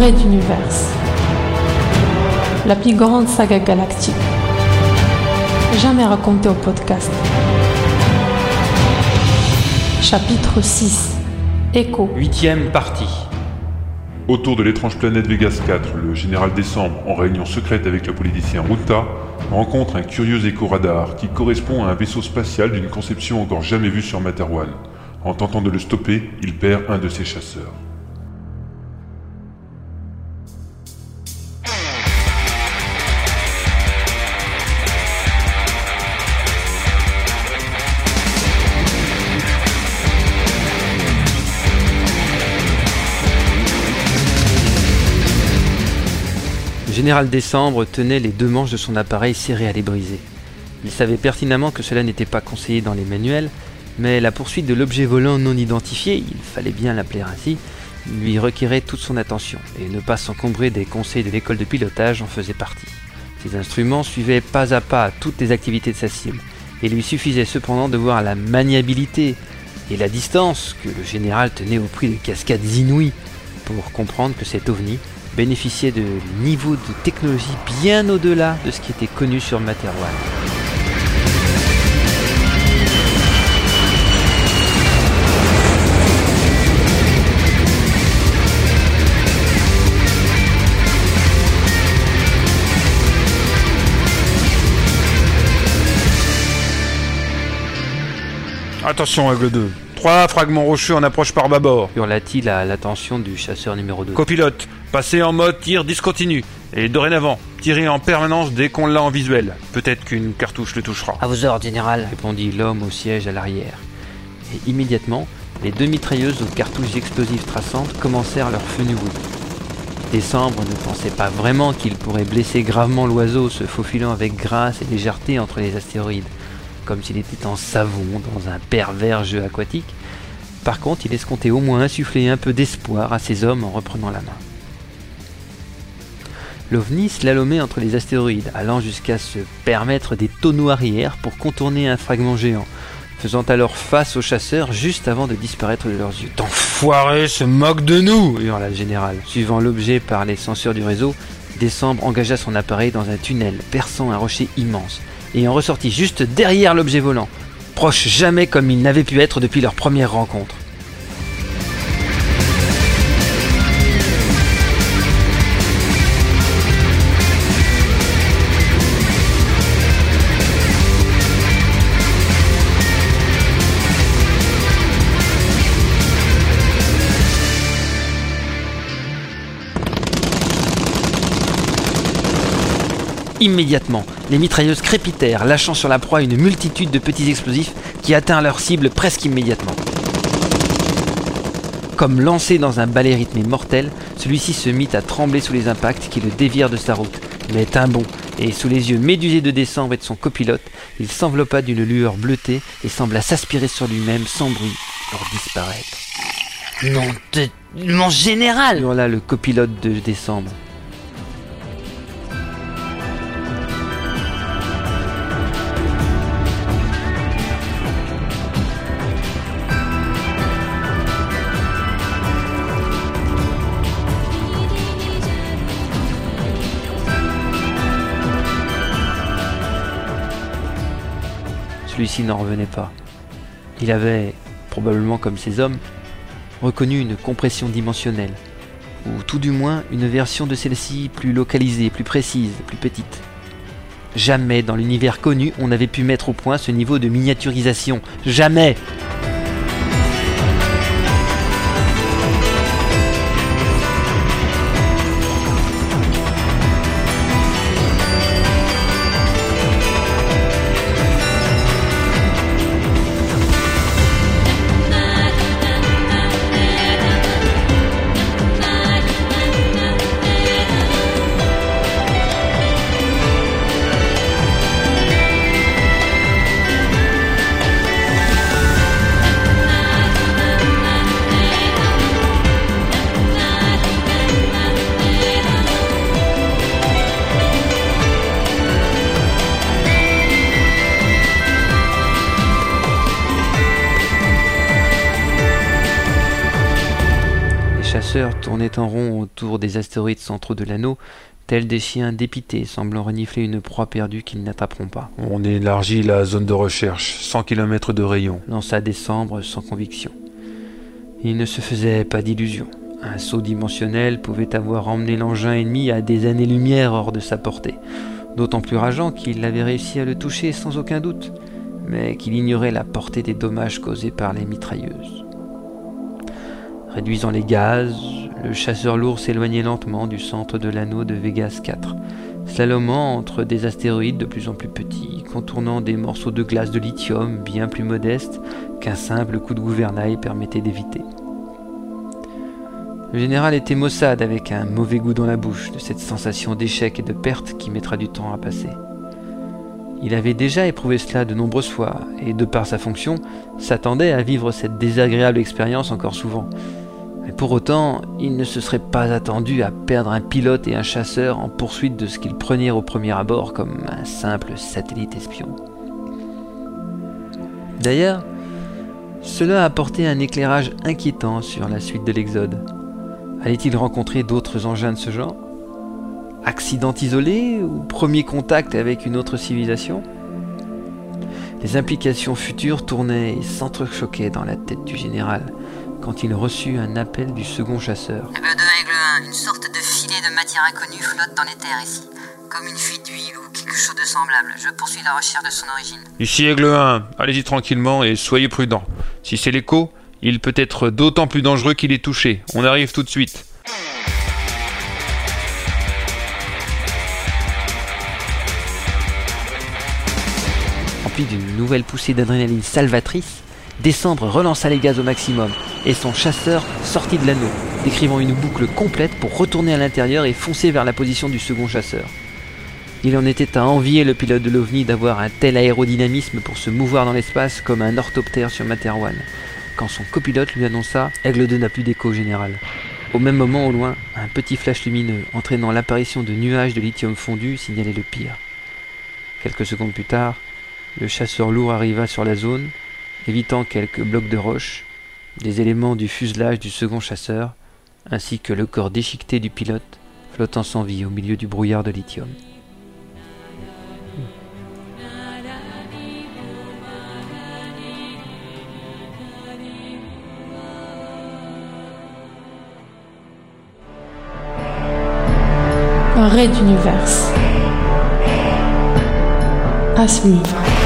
Red Universe, la plus grande saga galactique, jamais racontée au podcast. Chapitre 6 Écho. Huitième partie. Autour de l'étrange planète Vegas 4, le général Décembre, en réunion secrète avec le politicien Ruta, rencontre un curieux écho-radar qui correspond à un vaisseau spatial d'une conception encore jamais vue sur Materwan. En tentant de le stopper, il perd un de ses chasseurs. Général Décembre tenait les deux manches de son appareil serrées à les briser. Il savait pertinemment que cela n'était pas conseillé dans les manuels, mais la poursuite de l'objet volant non identifié, il fallait bien l'appeler ainsi, lui requérait toute son attention, et ne pas s'encombrer des conseils de l'école de pilotage en faisait partie. Ses instruments suivaient pas à pas toutes les activités de sa cible, et lui suffisait cependant de voir la maniabilité et la distance que le général tenait au prix de cascades inouïes pour comprendre que cet ovni bénéficiait de niveaux de technologie bien au-delà de ce qui était connu sur Materwan. Attention, Aigle 2. Trois fragments rocheux en approche par bâbord. hurla-t-il à l'attention du chasseur numéro 2. Copilote, passez en mode tir discontinu. Et dorénavant, tirez en permanence dès qu'on l'a en visuel. Peut-être qu'une cartouche le touchera. À vos ordres, général, répondit l'homme au siège à l'arrière. Et immédiatement, les deux mitrailleuses aux cartouches explosives traçantes commencèrent leur feu nouveau. Décembre ne pensait pas vraiment qu'il pourrait blesser gravement l'oiseau se faufilant avec grâce et légèreté entre les astéroïdes, comme s'il était en savon dans un pervers jeu aquatique. Par contre, il escomptait au moins insuffler un peu d'espoir à ses hommes en reprenant la main. L'OVNI slalomait entre les astéroïdes, allant jusqu'à se permettre des tonneaux arrière pour contourner un fragment géant, faisant alors face aux chasseurs juste avant de disparaître de leurs yeux. Enfoiré se moque de nous hurla le général. Suivant l'objet par les senseurs du réseau, Décembre engagea son appareil dans un tunnel perçant un rocher immense et en ressortit juste derrière l'objet volant, proche jamais comme il n'avait pu être depuis leur première rencontre. Immédiatement, les mitrailleuses crépitèrent, lâchant sur la proie une multitude de petits explosifs qui atteignent leur cible presque immédiatement. Comme lancé dans un balai rythmé mortel, celui-ci se mit à trembler sous les impacts qui le dévièrent de sa route. Mais un bond, et sous les yeux médusés de décembre et de son copilote, il s'enveloppa d'une lueur bleutée et sembla s'aspirer sur lui-même sans bruit pour disparaître. Non, de... mon général Hurla le copilote de décembre. Celui-ci n'en revenait pas. Il avait, probablement comme ses hommes, reconnu une compression dimensionnelle, ou tout du moins une version de celle-ci plus localisée, plus précise, plus petite. Jamais dans l'univers connu on n'avait pu mettre au point ce niveau de miniaturisation. Jamais tournaient en rond autour des astéroïdes centraux de l'anneau, tels des chiens dépités semblant renifler une proie perdue qu'ils n'attraperont pas. On élargit la zone de recherche, 100 km de rayon. Lança Décembre sans conviction. Il ne se faisait pas d'illusions. Un saut dimensionnel pouvait avoir emmené l'engin ennemi à des années-lumière hors de sa portée, d'autant plus rageant qu'il avait réussi à le toucher sans aucun doute, mais qu'il ignorait la portée des dommages causés par les mitrailleuses. Réduisant les gaz, le chasseur lourd s'éloignait lentement du centre de l'anneau de Vegas 4, slalomant entre des astéroïdes de plus en plus petits, contournant des morceaux de glace de lithium bien plus modestes qu'un simple coup de gouvernail permettait d'éviter. Le général était maussade avec un mauvais goût dans la bouche de cette sensation d'échec et de perte qui mettra du temps à passer. Il avait déjà éprouvé cela de nombreuses fois, et de par sa fonction, s'attendait à vivre cette désagréable expérience encore souvent. Mais pour autant, il ne se serait pas attendu à perdre un pilote et un chasseur en poursuite de ce qu'il prenait au premier abord comme un simple satellite espion. D'ailleurs, cela apportait un éclairage inquiétant sur la suite de l'Exode. Allait-il rencontrer d'autres engins de ce genre? Accident isolé ou premier contact avec une autre civilisation? Les implications futures tournaient et s'entrechoquaient dans la tête du général quand il reçut un appel du second chasseur. Aigle 2, Aigle 1, une sorte de filet de matière inconnue flotte dans les terres ici. Comme une fuite d'huile ou quelque chose de semblable. Je poursuis la recherche de son origine. Ici Aigle 1, allez-y tranquillement et soyez prudents. Si c'est l'écho, il peut être d'autant plus dangereux qu'il est touché. On arrive tout de suite. Rempli d'une nouvelle poussée d'adrénaline salvatrice, Décembre relança les gaz au maximum et son chasseur sortit de l'anneau, décrivant une boucle complète pour retourner à l'intérieur et foncer vers la position du second chasseur. Il en était à envier le pilote de l'OVNI d'avoir un tel aérodynamisme pour se mouvoir dans l'espace comme un orthoptère sur Materwan, quand son copilote lui annonça Aigle 2 n'a plus d'écho général. Au même moment, au loin, un petit flash lumineux entraînant l'apparition de nuages de lithium fondu signalait le pire. Quelques secondes plus tard, le chasseur lourd arriva sur la zone, évitant quelques blocs de roche, des éléments du fuselage du second chasseur, ainsi que le corps déchiqueté du pilote flottant sans vie au milieu du brouillard de lithium. Un raid d'univers. À.